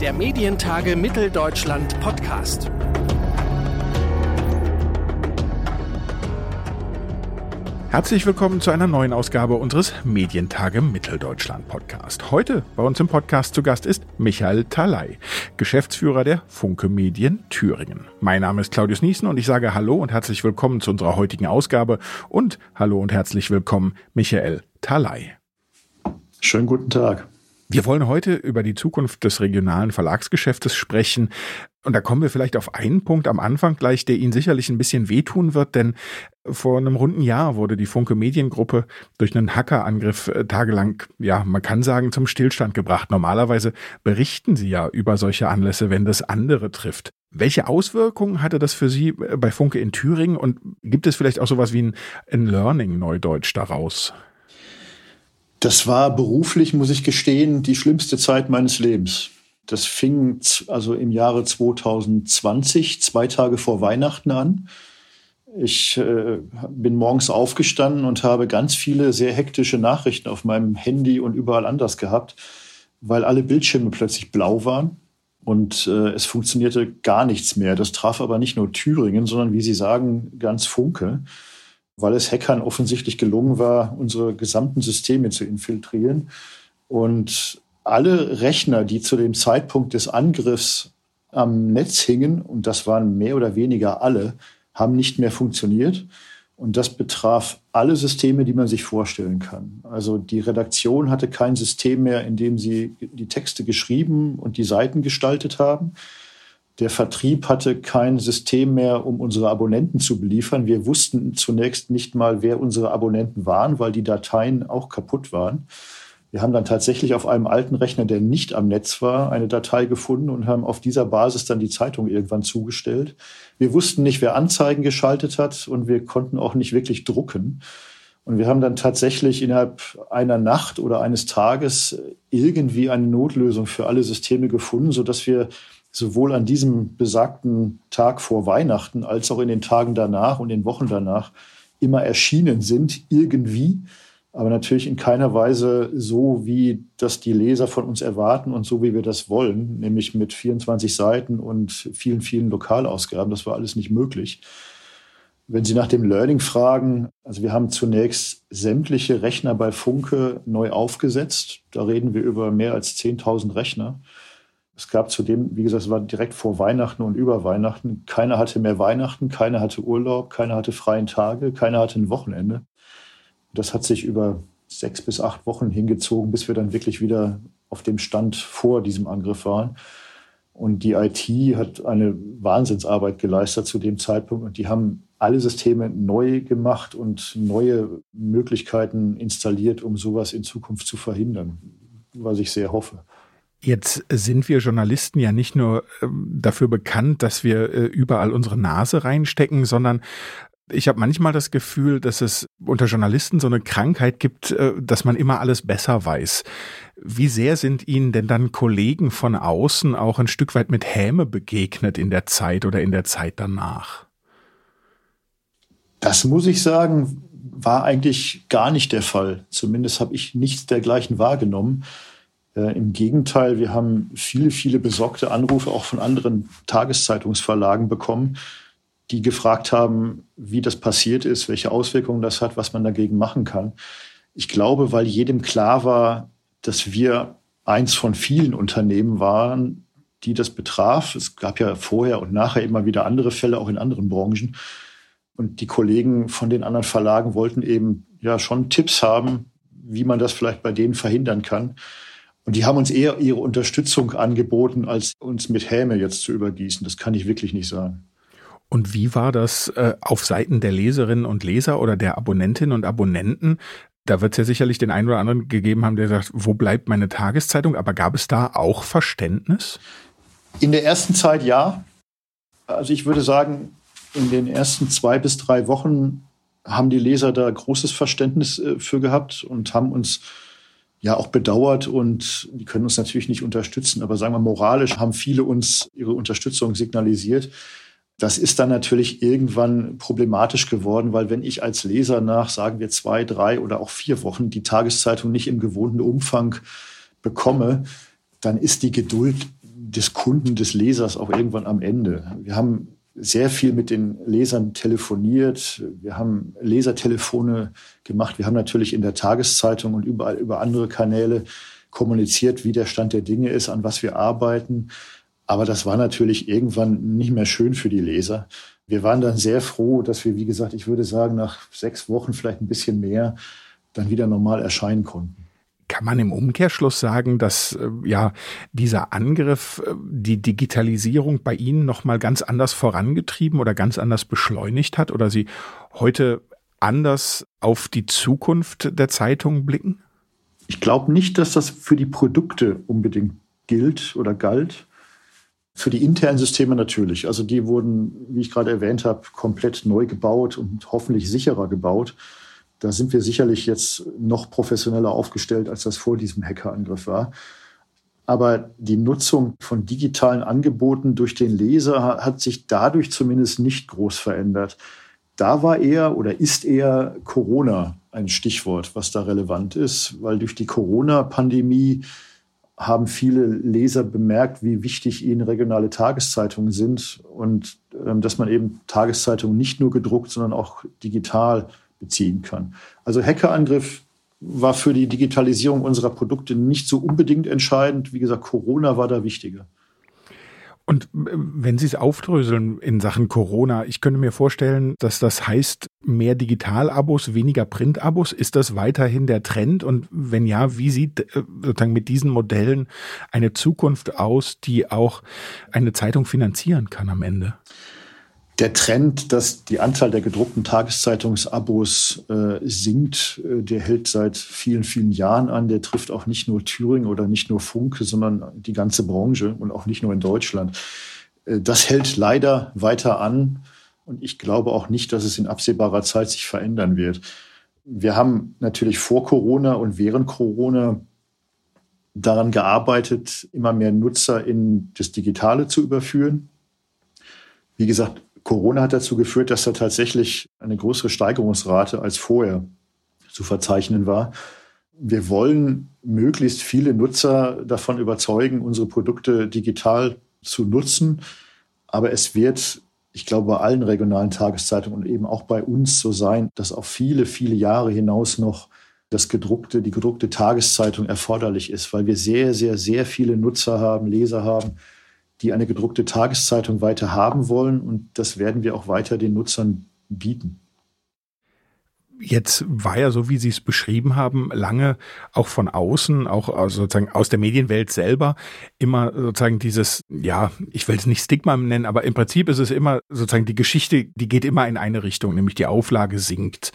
der Medientage Mitteldeutschland Podcast. Herzlich willkommen zu einer neuen Ausgabe unseres Medientage Mitteldeutschland Podcast. Heute bei uns im Podcast zu Gast ist Michael Talay, Geschäftsführer der Funke Medien Thüringen. Mein Name ist Claudius Niesen und ich sage Hallo und herzlich willkommen zu unserer heutigen Ausgabe und Hallo und herzlich willkommen Michael Talay. Schönen guten Tag. Wir wollen heute über die Zukunft des regionalen Verlagsgeschäftes sprechen. Und da kommen wir vielleicht auf einen Punkt am Anfang gleich, der Ihnen sicherlich ein bisschen wehtun wird, denn vor einem runden Jahr wurde die Funke Mediengruppe durch einen Hackerangriff äh, tagelang, ja, man kann sagen, zum Stillstand gebracht. Normalerweise berichten Sie ja über solche Anlässe, wenn das andere trifft. Welche Auswirkungen hatte das für Sie äh, bei Funke in Thüringen und gibt es vielleicht auch sowas wie ein, ein Learning Neudeutsch daraus? Das war beruflich, muss ich gestehen, die schlimmste Zeit meines Lebens. Das fing also im Jahre 2020, zwei Tage vor Weihnachten an. Ich äh, bin morgens aufgestanden und habe ganz viele sehr hektische Nachrichten auf meinem Handy und überall anders gehabt, weil alle Bildschirme plötzlich blau waren und äh, es funktionierte gar nichts mehr. Das traf aber nicht nur Thüringen, sondern wie Sie sagen, ganz Funke weil es Hackern offensichtlich gelungen war, unsere gesamten Systeme zu infiltrieren. Und alle Rechner, die zu dem Zeitpunkt des Angriffs am Netz hingen, und das waren mehr oder weniger alle, haben nicht mehr funktioniert. Und das betraf alle Systeme, die man sich vorstellen kann. Also die Redaktion hatte kein System mehr, in dem sie die Texte geschrieben und die Seiten gestaltet haben. Der Vertrieb hatte kein System mehr, um unsere Abonnenten zu beliefern. Wir wussten zunächst nicht mal, wer unsere Abonnenten waren, weil die Dateien auch kaputt waren. Wir haben dann tatsächlich auf einem alten Rechner, der nicht am Netz war, eine Datei gefunden und haben auf dieser Basis dann die Zeitung irgendwann zugestellt. Wir wussten nicht, wer Anzeigen geschaltet hat und wir konnten auch nicht wirklich drucken. Und wir haben dann tatsächlich innerhalb einer Nacht oder eines Tages irgendwie eine Notlösung für alle Systeme gefunden, sodass wir sowohl an diesem besagten Tag vor Weihnachten als auch in den Tagen danach und den Wochen danach immer erschienen sind, irgendwie, aber natürlich in keiner Weise so, wie das die Leser von uns erwarten und so, wie wir das wollen, nämlich mit 24 Seiten und vielen, vielen Lokalausgaben. Das war alles nicht möglich. Wenn Sie nach dem Learning fragen, also wir haben zunächst sämtliche Rechner bei Funke neu aufgesetzt. Da reden wir über mehr als 10.000 Rechner. Es gab zudem, wie gesagt, es war direkt vor Weihnachten und über Weihnachten. Keiner hatte mehr Weihnachten, keiner hatte Urlaub, keiner hatte freien Tage, keiner hatte ein Wochenende. Das hat sich über sechs bis acht Wochen hingezogen, bis wir dann wirklich wieder auf dem Stand vor diesem Angriff waren. Und die IT hat eine Wahnsinnsarbeit geleistet zu dem Zeitpunkt und die haben alle Systeme neu gemacht und neue Möglichkeiten installiert, um sowas in Zukunft zu verhindern, was ich sehr hoffe. Jetzt sind wir Journalisten ja nicht nur ähm, dafür bekannt, dass wir äh, überall unsere Nase reinstecken, sondern ich habe manchmal das Gefühl, dass es unter Journalisten so eine Krankheit gibt, äh, dass man immer alles besser weiß. Wie sehr sind Ihnen denn dann Kollegen von außen auch ein Stück weit mit Häme begegnet in der Zeit oder in der Zeit danach? Das muss ich sagen, war eigentlich gar nicht der Fall. Zumindest habe ich nichts dergleichen wahrgenommen. Äh, Im Gegenteil, wir haben viele, viele besorgte Anrufe auch von anderen Tageszeitungsverlagen bekommen, die gefragt haben, wie das passiert ist, welche Auswirkungen das hat, was man dagegen machen kann. Ich glaube, weil jedem klar war, dass wir eins von vielen Unternehmen waren, die das betraf. Es gab ja vorher und nachher immer wieder andere Fälle, auch in anderen Branchen. Und die Kollegen von den anderen Verlagen wollten eben ja schon Tipps haben, wie man das vielleicht bei denen verhindern kann. Und die haben uns eher ihre Unterstützung angeboten, als uns mit Häme jetzt zu übergießen. Das kann ich wirklich nicht sagen. Und wie war das äh, auf Seiten der Leserinnen und Leser oder der Abonnentinnen und Abonnenten? Da wird es ja sicherlich den einen oder anderen gegeben haben, der sagt, wo bleibt meine Tageszeitung? Aber gab es da auch Verständnis? In der ersten Zeit ja. Also ich würde sagen, in den ersten zwei bis drei Wochen haben die Leser da großes Verständnis äh, für gehabt und haben uns ja auch bedauert und die können uns natürlich nicht unterstützen, aber sagen wir moralisch haben viele uns ihre Unterstützung signalisiert. Das ist dann natürlich irgendwann problematisch geworden, weil wenn ich als Leser nach, sagen wir, zwei, drei oder auch vier Wochen die Tageszeitung nicht im gewohnten Umfang bekomme, dann ist die Geduld des Kunden, des Lesers auch irgendwann am Ende. Wir haben sehr viel mit den Lesern telefoniert. Wir haben Lesertelefone gemacht. Wir haben natürlich in der Tageszeitung und überall über andere Kanäle kommuniziert, wie der Stand der Dinge ist, an was wir arbeiten. Aber das war natürlich irgendwann nicht mehr schön für die Leser. Wir waren dann sehr froh, dass wir, wie gesagt, ich würde sagen, nach sechs Wochen vielleicht ein bisschen mehr dann wieder normal erscheinen konnten. Kann man im Umkehrschluss sagen, dass äh, ja dieser Angriff äh, die Digitalisierung bei Ihnen noch mal ganz anders vorangetrieben oder ganz anders beschleunigt hat oder Sie heute anders auf die Zukunft der Zeitung blicken? Ich glaube nicht, dass das für die Produkte unbedingt gilt oder galt. Für die internen Systeme natürlich. Also die wurden, wie ich gerade erwähnt habe, komplett neu gebaut und hoffentlich sicherer gebaut. Da sind wir sicherlich jetzt noch professioneller aufgestellt, als das vor diesem Hackerangriff war. Aber die Nutzung von digitalen Angeboten durch den Leser hat sich dadurch zumindest nicht groß verändert. Da war eher oder ist eher Corona ein Stichwort, was da relevant ist, weil durch die Corona-Pandemie haben viele Leser bemerkt, wie wichtig ihnen regionale Tageszeitungen sind und ähm, dass man eben Tageszeitungen nicht nur gedruckt, sondern auch digital beziehen kann. Also Hackerangriff war für die Digitalisierung unserer Produkte nicht so unbedingt entscheidend. Wie gesagt, Corona war da wichtiger. Und äh, wenn Sie es aufdröseln in Sachen Corona, ich könnte mir vorstellen, dass das heißt mehr Digital-Abos, weniger Print-Abos. Ist das weiterhin der Trend? Und wenn ja, wie sieht äh, sozusagen mit diesen Modellen eine Zukunft aus, die auch eine Zeitung finanzieren kann am Ende? Der Trend, dass die Anzahl der gedruckten Tageszeitungsabos äh, sinkt, äh, der hält seit vielen, vielen Jahren an. Der trifft auch nicht nur Thüringen oder nicht nur Funke, sondern die ganze Branche und auch nicht nur in Deutschland. Äh, das hält leider weiter an und ich glaube auch nicht, dass es in absehbarer Zeit sich verändern wird. Wir haben natürlich vor Corona und während Corona daran gearbeitet, immer mehr Nutzer in das Digitale zu überführen. Wie gesagt, Corona hat dazu geführt, dass da tatsächlich eine größere Steigerungsrate als vorher zu verzeichnen war. Wir wollen möglichst viele Nutzer davon überzeugen, unsere Produkte digital zu nutzen. Aber es wird, ich glaube, bei allen regionalen Tageszeitungen und eben auch bei uns so sein, dass auf viele, viele Jahre hinaus noch das gedruckte, die gedruckte Tageszeitung erforderlich ist, weil wir sehr, sehr, sehr viele Nutzer haben, Leser haben, die eine gedruckte Tageszeitung weiter haben wollen. Und das werden wir auch weiter den Nutzern bieten. Jetzt war ja so, wie Sie es beschrieben haben, lange auch von außen, auch sozusagen aus der Medienwelt selber, immer sozusagen dieses, ja, ich will es nicht Stigma nennen, aber im Prinzip ist es immer sozusagen die Geschichte, die geht immer in eine Richtung, nämlich die Auflage sinkt.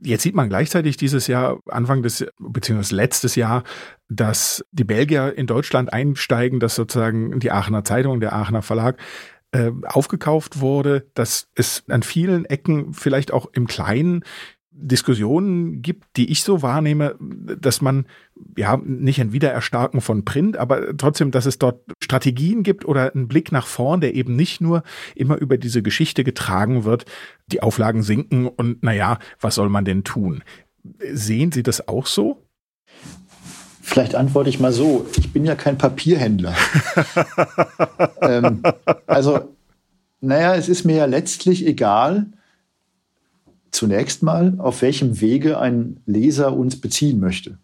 Jetzt sieht man gleichzeitig dieses Jahr, Anfang des, beziehungsweise letztes Jahr, dass die Belgier in Deutschland einsteigen, dass sozusagen die Aachener Zeitung, der Aachener Verlag, äh, aufgekauft wurde, dass es an vielen Ecken vielleicht auch im Kleinen Diskussionen gibt, die ich so wahrnehme, dass man ja nicht ein Wiedererstarken von Print, aber trotzdem, dass es dort Strategien gibt oder einen Blick nach vorn, der eben nicht nur immer über diese Geschichte getragen wird, die Auflagen sinken und naja, was soll man denn tun? Sehen Sie das auch so? Vielleicht antworte ich mal so, ich bin ja kein Papierhändler. ähm, also, naja, es ist mir ja letztlich egal, zunächst mal, auf welchem Wege ein Leser uns beziehen möchte.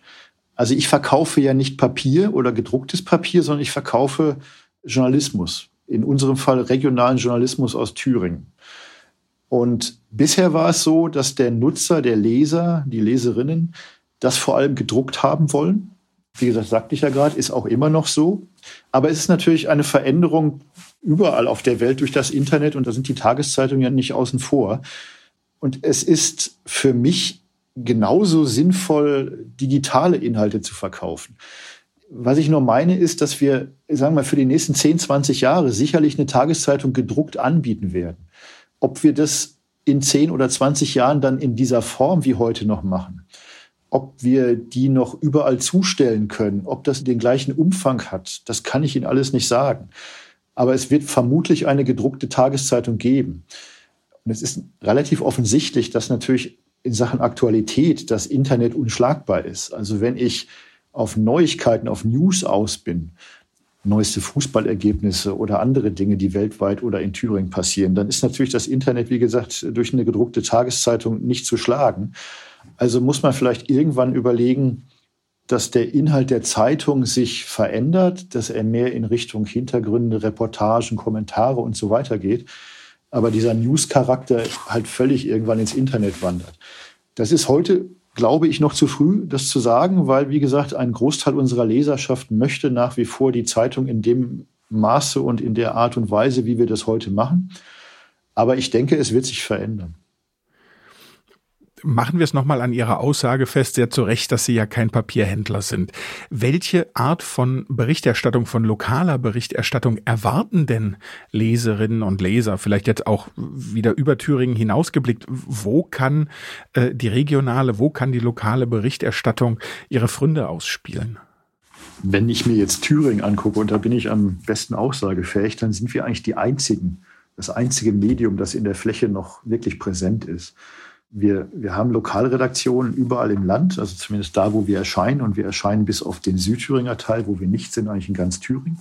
Also ich verkaufe ja nicht Papier oder gedrucktes Papier, sondern ich verkaufe Journalismus. In unserem Fall regionalen Journalismus aus Thüringen. Und bisher war es so, dass der Nutzer, der Leser, die Leserinnen das vor allem gedruckt haben wollen. Wie gesagt, sagte ich ja gerade, ist auch immer noch so. Aber es ist natürlich eine Veränderung überall auf der Welt durch das Internet und da sind die Tageszeitungen ja nicht außen vor. Und es ist für mich genauso sinnvoll, digitale Inhalte zu verkaufen. Was ich nur meine, ist, dass wir, sagen wir mal, für die nächsten 10, 20 Jahre sicherlich eine Tageszeitung gedruckt anbieten werden. Ob wir das in 10 oder 20 Jahren dann in dieser Form wie heute noch machen, ob wir die noch überall zustellen können, ob das den gleichen Umfang hat, das kann ich Ihnen alles nicht sagen. Aber es wird vermutlich eine gedruckte Tageszeitung geben. Und es ist relativ offensichtlich, dass natürlich in Sachen Aktualität das Internet unschlagbar ist. Also wenn ich auf Neuigkeiten, auf News aus bin, neueste Fußballergebnisse oder andere Dinge, die weltweit oder in Thüringen passieren, dann ist natürlich das Internet, wie gesagt, durch eine gedruckte Tageszeitung nicht zu schlagen. Also muss man vielleicht irgendwann überlegen, dass der Inhalt der Zeitung sich verändert, dass er mehr in Richtung Hintergründe, Reportagen, Kommentare und so weiter geht, aber dieser News-Charakter halt völlig irgendwann ins Internet wandert. Das ist heute glaube ich, noch zu früh, das zu sagen, weil, wie gesagt, ein Großteil unserer Leserschaft möchte nach wie vor die Zeitung in dem Maße und in der Art und Weise, wie wir das heute machen. Aber ich denke, es wird sich verändern machen wir es nochmal an Ihrer Aussage fest, sehr zu Recht, dass Sie ja kein Papierhändler sind. Welche Art von Berichterstattung, von lokaler Berichterstattung erwarten denn Leserinnen und Leser? Vielleicht jetzt auch wieder über Thüringen hinausgeblickt. Wo kann äh, die regionale, wo kann die lokale Berichterstattung ihre Fründe ausspielen? Wenn ich mir jetzt Thüringen angucke, und da bin ich am besten aussagefähig, dann sind wir eigentlich die einzigen, das einzige Medium, das in der Fläche noch wirklich präsent ist wir, wir haben Lokalredaktionen überall im Land, also zumindest da, wo wir erscheinen. Und wir erscheinen bis auf den Südthüringer Teil, wo wir nicht sind, eigentlich in ganz Thüringen.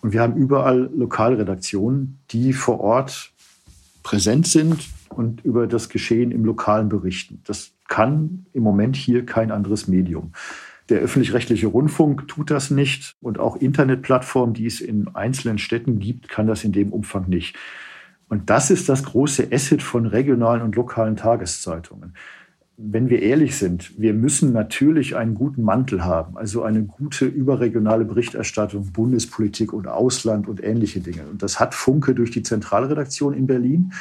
Und wir haben überall Lokalredaktionen, die vor Ort präsent sind und über das Geschehen im Lokalen berichten. Das kann im Moment hier kein anderes Medium. Der öffentlich-rechtliche Rundfunk tut das nicht und auch Internetplattformen, die es in einzelnen Städten gibt, kann das in dem Umfang nicht. Und das ist das große Asset von regionalen und lokalen Tageszeitungen. Wenn wir ehrlich sind, wir müssen natürlich einen guten Mantel haben, also eine gute überregionale Berichterstattung, Bundespolitik und Ausland und ähnliche Dinge. Und das hat Funke durch die Zentralredaktion in Berlin.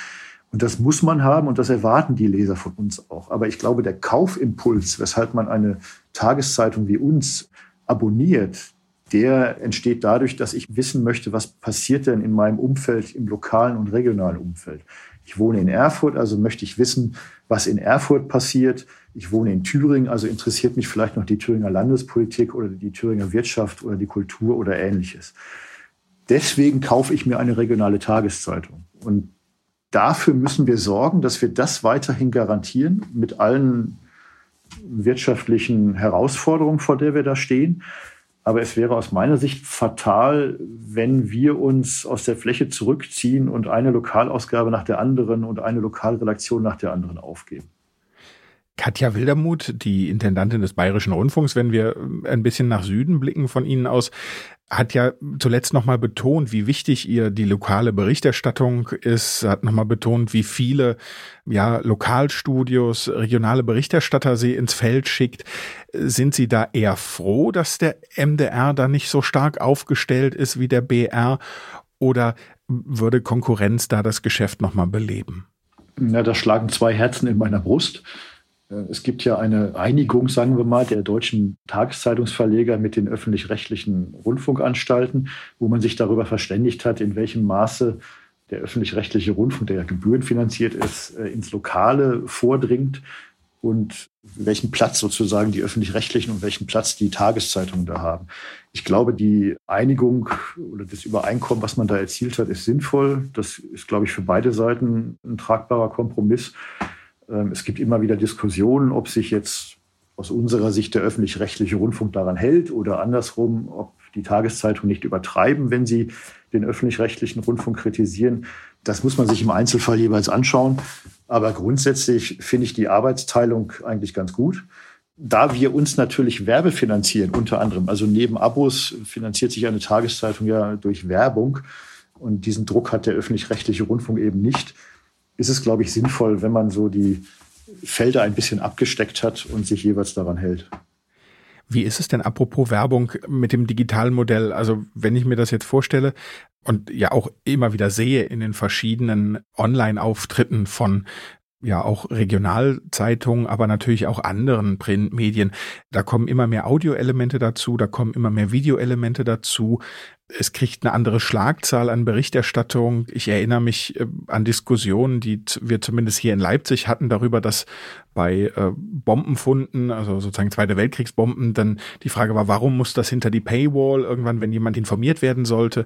Und das muss man haben und das erwarten die Leser von uns auch. Aber ich glaube, der Kaufimpuls, weshalb man eine Tageszeitung wie uns abonniert, der entsteht dadurch, dass ich wissen möchte, was passiert denn in meinem Umfeld, im lokalen und regionalen Umfeld. Ich wohne in Erfurt, also möchte ich wissen, was in Erfurt passiert. Ich wohne in Thüringen, also interessiert mich vielleicht noch die Thüringer Landespolitik oder die Thüringer Wirtschaft oder die Kultur oder ähnliches. Deswegen kaufe ich mir eine regionale Tageszeitung. Und dafür müssen wir sorgen, dass wir das weiterhin garantieren mit allen wirtschaftlichen Herausforderungen, vor der wir da stehen. Aber es wäre aus meiner Sicht fatal, wenn wir uns aus der Fläche zurückziehen und eine Lokalausgabe nach der anderen und eine Lokalredaktion nach der anderen aufgeben. Katja Wildermuth, die Intendantin des Bayerischen Rundfunks, wenn wir ein bisschen nach Süden blicken von Ihnen aus, hat ja zuletzt nochmal betont, wie wichtig ihr die lokale Berichterstattung ist, hat nochmal betont, wie viele ja, Lokalstudios, regionale Berichterstatter sie ins Feld schickt. Sind Sie da eher froh, dass der MDR da nicht so stark aufgestellt ist wie der BR? Oder würde Konkurrenz da das Geschäft nochmal beleben? Ja, da schlagen zwei Herzen in meiner Brust. Äh, es gibt ja eine Einigung, sagen wir mal, der deutschen Tageszeitungsverleger mit den öffentlich-rechtlichen Rundfunkanstalten, wo man sich darüber verständigt hat, in welchem Maße der öffentlich-rechtliche Rundfunk, der ja gebührenfinanziert ist, äh, ins Lokale vordringt und welchen Platz sozusagen die öffentlich-rechtlichen und welchen Platz die Tageszeitungen da haben. Ich glaube, die Einigung oder das Übereinkommen, was man da erzielt hat, ist sinnvoll. Das ist, glaube ich, für beide Seiten ein tragbarer Kompromiss. Ähm, es gibt immer wieder Diskussionen, ob sich jetzt aus unserer Sicht der öffentlich-rechtliche Rundfunk daran hält oder andersrum, ob die Tageszeitung nicht übertreiben, wenn sie den öffentlich-rechtlichen Rundfunk kritisieren. Das muss man sich im Einzelfall jeweils anschauen. Aber grundsätzlich finde ich die Arbeitsteilung eigentlich ganz gut. Da wir uns natürlich Werbe finanzieren, unter anderem, also neben Abos finanziert sich eine Tageszeitung ja durch Werbung. Und diesen Druck hat der öffentlich-rechtliche Rundfunk eben nicht ist es, glaube ich, sinnvoll, wenn man so die Felder ein bisschen abgesteckt hat und sich jeweils daran hält. Wie ist es denn apropos Werbung mit dem digitalen Modell? Also wenn ich mir das jetzt vorstelle und ja auch immer wieder sehe in den verschiedenen Online-Auftritten von ja auch Regionalzeitungen, aber natürlich auch anderen Printmedien. Da kommen immer mehr Audioelemente dazu, da kommen immer mehr Videoelemente dazu. Es kriegt eine andere Schlagzahl an Berichterstattung. Ich erinnere mich äh, an Diskussionen, die wir zumindest hier in Leipzig hatten darüber, dass bei äh, Bombenfunden, also sozusagen Zweite Weltkriegsbomben, dann die Frage war, warum muss das hinter die Paywall irgendwann, wenn jemand informiert werden sollte?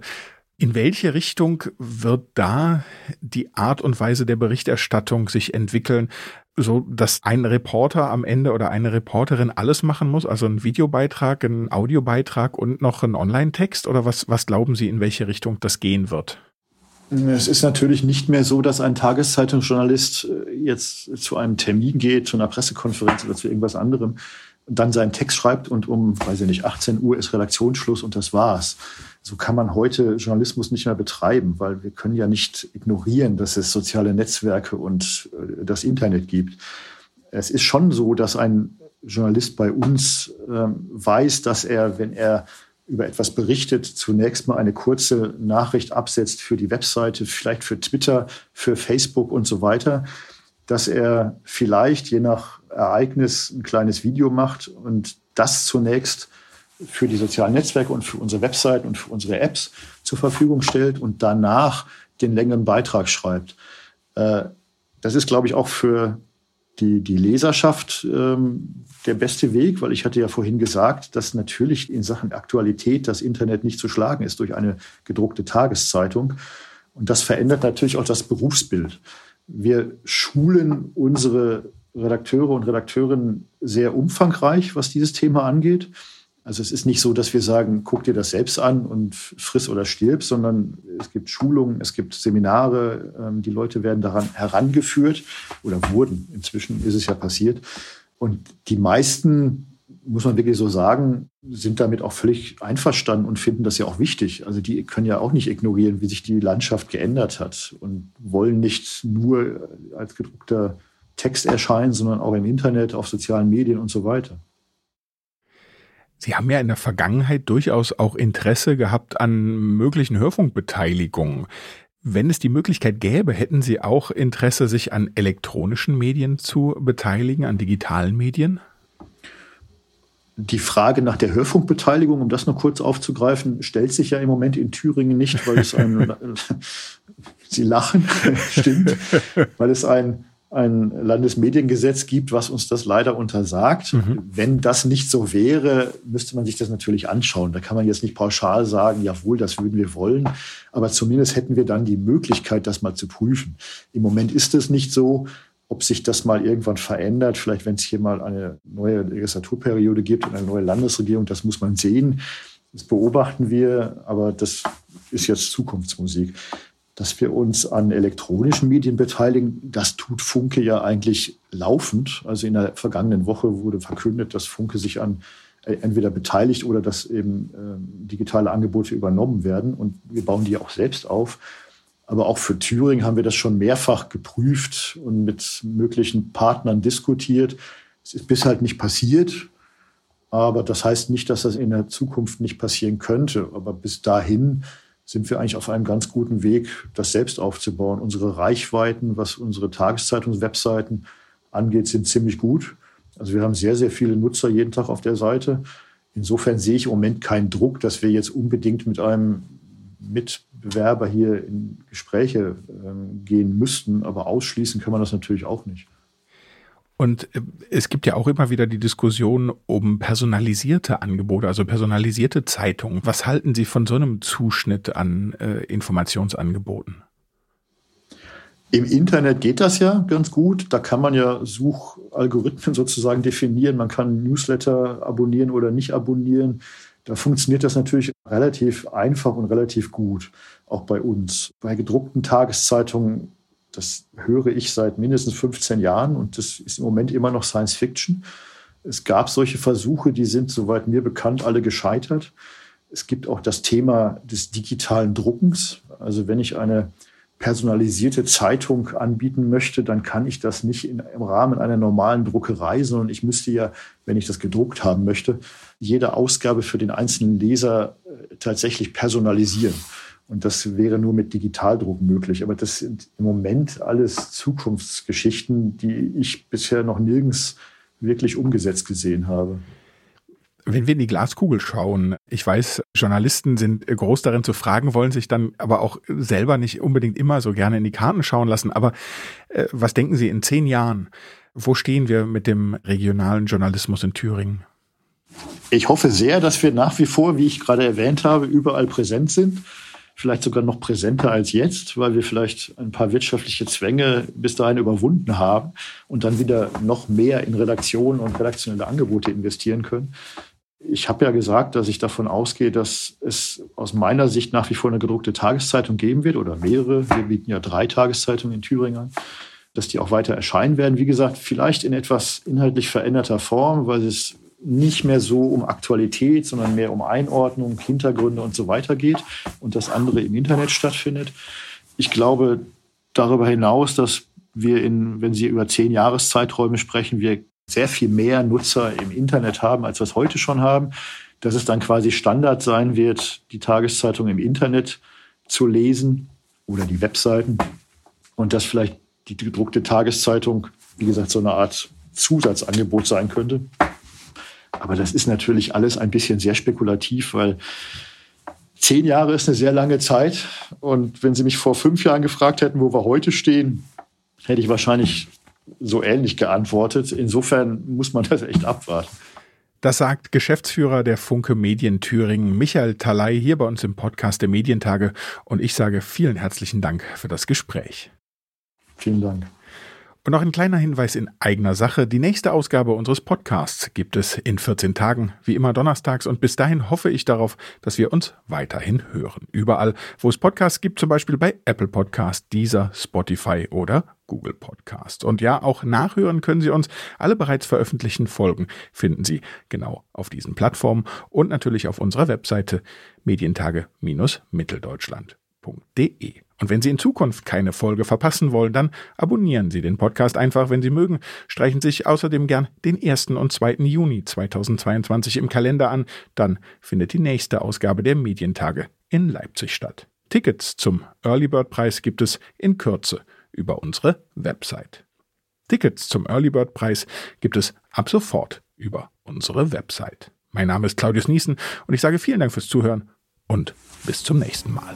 In welche Richtung wird da die Art und Weise der Berichterstattung sich entwickeln? so, dass ein Reporter am Ende oder eine Reporterin alles machen muss, also ein Videobeitrag, ein Audiobeitrag und noch ein Online-Text? Oder was, was glauben Sie, in welche Richtung das gehen wird? Es ist natürlich nicht mehr so, dass ein Tageszeitungsjournalist äh, jetzt zu einem Termin geht, zu einer Pressekonferenz oder zu irgendwas anderem, dann seinen Text schreibt und um, weiß ich nicht, 18 Uhr ist Redaktionsschluss und das war's. So kann man heute Journalismus nicht mehr betreiben, weil wir können ja nicht ignorieren, dass es soziale Netzwerke und äh, das Internet gibt. Es ist schon so, dass ein Journalist bei uns äh, weiß, dass er, wenn er über etwas berichtet, zunächst mal eine kurze Nachricht absetzt für die Webseite, vielleicht für Twitter, für Facebook und so weiter, dass er vielleicht je nach Ereignis ein kleines Video macht und das zunächst für die sozialen Netzwerke und für unsere Webseiten und für unsere Apps zur Verfügung stellt und danach den längeren Beitrag schreibt. Äh, das ist, glaube ich, auch für die, die Leserschaft ähm, der beste Weg, weil ich hatte ja vorhin gesagt, dass natürlich in Sachen Aktualität das Internet nicht zu schlagen ist durch eine gedruckte Tageszeitung. Und das verändert natürlich auch das Berufsbild. Wir schulen unsere Redakteure und Redakteurinnen sehr umfangreich, was dieses Thema angeht. Also es ist nicht so, dass wir sagen, guck dir das selbst an und friss oder stirb, sondern es gibt Schulungen, es gibt Seminare, ähm, die Leute werden daran herangeführt oder wurden. Inzwischen ist es ja passiert. Und die meisten, muss man wirklich so sagen, sind damit auch völlig einverstanden und finden das ja auch wichtig. Also die können ja auch nicht ignorieren, wie sich die Landschaft geändert hat und wollen nicht nur als gedruckter Text erscheinen, sondern auch im Internet, auf sozialen Medien und so weiter. Sie haben ja in der Vergangenheit durchaus auch Interesse gehabt an möglichen Hörfunkbeteiligungen. Wenn es die Möglichkeit gäbe, hätten Sie auch Interesse, sich an elektronischen Medien zu beteiligen, an digitalen Medien? Die Frage nach der Hörfunkbeteiligung, um das noch kurz aufzugreifen, stellt sich ja im Moment in Thüringen nicht, weil es ein, Sie lachen, stimmt, weil es ein ein Landesmediengesetz gibt, was uns das leider untersagt. Mhm. Wenn das nicht so wäre, müsste man sich das natürlich anschauen. Da kann man jetzt nicht pauschal sagen, jawohl, das würden wir wollen. Aber zumindest hätten wir dann die Möglichkeit, das mal zu prüfen. Im Moment ist es nicht so. Ob sich das mal irgendwann verändert, vielleicht wenn es hier mal eine neue Legislaturperiode gibt und eine neue Landesregierung, das muss man sehen. Das beobachten wir, aber das ist jetzt Zukunftsmusik dass wir uns an elektronischen Medien beteiligen. Das tut Funke ja eigentlich laufend. Also in der vergangenen Woche wurde verkündet, dass Funke sich an äh, entweder beteiligt oder dass eben äh, digitale Angebote übernommen werden. Und wir bauen die auch selbst auf. Aber auch für Thüringen haben wir das schon mehrfach geprüft und mit möglichen Partnern diskutiert. Es ist bis halt nicht passiert. Aber das heißt nicht, dass das in der Zukunft nicht passieren könnte. Aber bis dahin sind wir eigentlich auf einem ganz guten Weg, das selbst aufzubauen. Unsere Reichweiten, was unsere Tageszeitungs-Webseiten angeht, sind ziemlich gut. Also wir haben sehr, sehr viele Nutzer jeden Tag auf der Seite. Insofern sehe ich im Moment keinen Druck, dass wir jetzt unbedingt mit einem Mitbewerber hier in Gespräche äh, gehen müssten. Aber ausschließen kann man das natürlich auch nicht. Und äh, es gibt ja auch immer wieder die Diskussion um personalisierte Angebote, also personalisierte Zeitungen. Was halten Sie von so einem Zuschnitt an äh, Informationsangeboten? Im Internet geht das ja ganz gut. Da kann man ja Suchalgorithmen sozusagen definieren. Man kann Newsletter abonnieren oder nicht abonnieren. Da funktioniert das natürlich relativ einfach und relativ gut, auch bei uns. Bei gedruckten Tageszeitungen das höre ich seit mindestens 15 Jahren und das ist im Moment immer noch Science Fiction. Es gab solche Versuche, die sind, soweit mir bekannt, alle gescheitert. Es gibt auch das Thema des digitalen Druckens. Also wenn ich eine personalisierte Zeitung anbieten möchte, dann kann ich das nicht in, im Rahmen einer normalen Druckerei, sondern ich müsste ja, wenn ich das gedruckt haben möchte, jede Ausgabe für den einzelnen Leser äh, tatsächlich personalisieren. Und das wäre nur mit Digitaldruck möglich. Aber das sind im Moment alles Zukunftsgeschichten, die ich bisher noch nirgends wirklich umgesetzt gesehen habe. Wenn wir in die Glaskugel schauen, ich weiß, Journalisten sind groß darin zu fragen, wollen sich dann aber auch selber nicht unbedingt immer so gerne in die Karten schauen lassen. Aber äh, was denken Sie in zehn Jahren? Wo stehen wir mit dem regionalen Journalismus in Thüringen? Ich hoffe sehr, dass wir nach wie vor, wie ich gerade erwähnt habe, überall präsent sind vielleicht sogar noch präsenter als jetzt, weil wir vielleicht ein paar wirtschaftliche Zwänge bis dahin überwunden haben und dann wieder noch mehr in Redaktionen und redaktionelle Angebote investieren können. Ich habe ja gesagt, dass ich davon ausgehe, dass es aus meiner Sicht nach wie vor eine gedruckte Tageszeitung geben wird oder mehrere. Wir bieten ja drei Tageszeitungen in Thüringen an, dass die auch weiter erscheinen werden. Wie gesagt, vielleicht in etwas inhaltlich veränderter Form, weil es nicht mehr so um Aktualität, sondern mehr um Einordnung, Hintergründe und so weiter geht und das andere im Internet stattfindet. Ich glaube darüber hinaus, dass wir in, wenn Sie über zehn Jahreszeiträume sprechen, wir sehr viel mehr Nutzer im Internet haben, als wir es heute schon haben, dass es dann quasi Standard sein wird, die Tageszeitung im Internet zu lesen oder die Webseiten und dass vielleicht die gedruckte Tageszeitung, wie gesagt, so eine Art Zusatzangebot sein könnte. Aber das ist natürlich alles ein bisschen sehr spekulativ, weil zehn Jahre ist eine sehr lange Zeit. Und wenn Sie mich vor fünf Jahren gefragt hätten, wo wir heute stehen, hätte ich wahrscheinlich so ähnlich geantwortet. Insofern muss man das echt abwarten. Das sagt Geschäftsführer der Funke Medien Thüringen, Michael Talay, hier bei uns im Podcast der Medientage. Und ich sage vielen herzlichen Dank für das Gespräch. Vielen Dank. Und noch ein kleiner Hinweis in eigener Sache. Die nächste Ausgabe unseres Podcasts gibt es in 14 Tagen, wie immer donnerstags. Und bis dahin hoffe ich darauf, dass wir uns weiterhin hören. Überall, wo es Podcasts gibt, zum Beispiel bei Apple Podcast, Deezer, Spotify oder Google Podcast. Und ja, auch nachhören können Sie uns. Alle bereits veröffentlichten Folgen finden Sie genau auf diesen Plattformen und natürlich auf unserer Webseite medientage-mitteldeutschland.de. Und wenn Sie in Zukunft keine Folge verpassen wollen, dann abonnieren Sie den Podcast einfach, wenn Sie mögen. Streichen sich außerdem gern den 1. und 2. Juni 2022 im Kalender an. Dann findet die nächste Ausgabe der Medientage in Leipzig statt. Tickets zum Early Bird Preis gibt es in Kürze über unsere Website. Tickets zum Early Bird Preis gibt es ab sofort über unsere Website. Mein Name ist Claudius Niesen und ich sage vielen Dank fürs Zuhören und bis zum nächsten Mal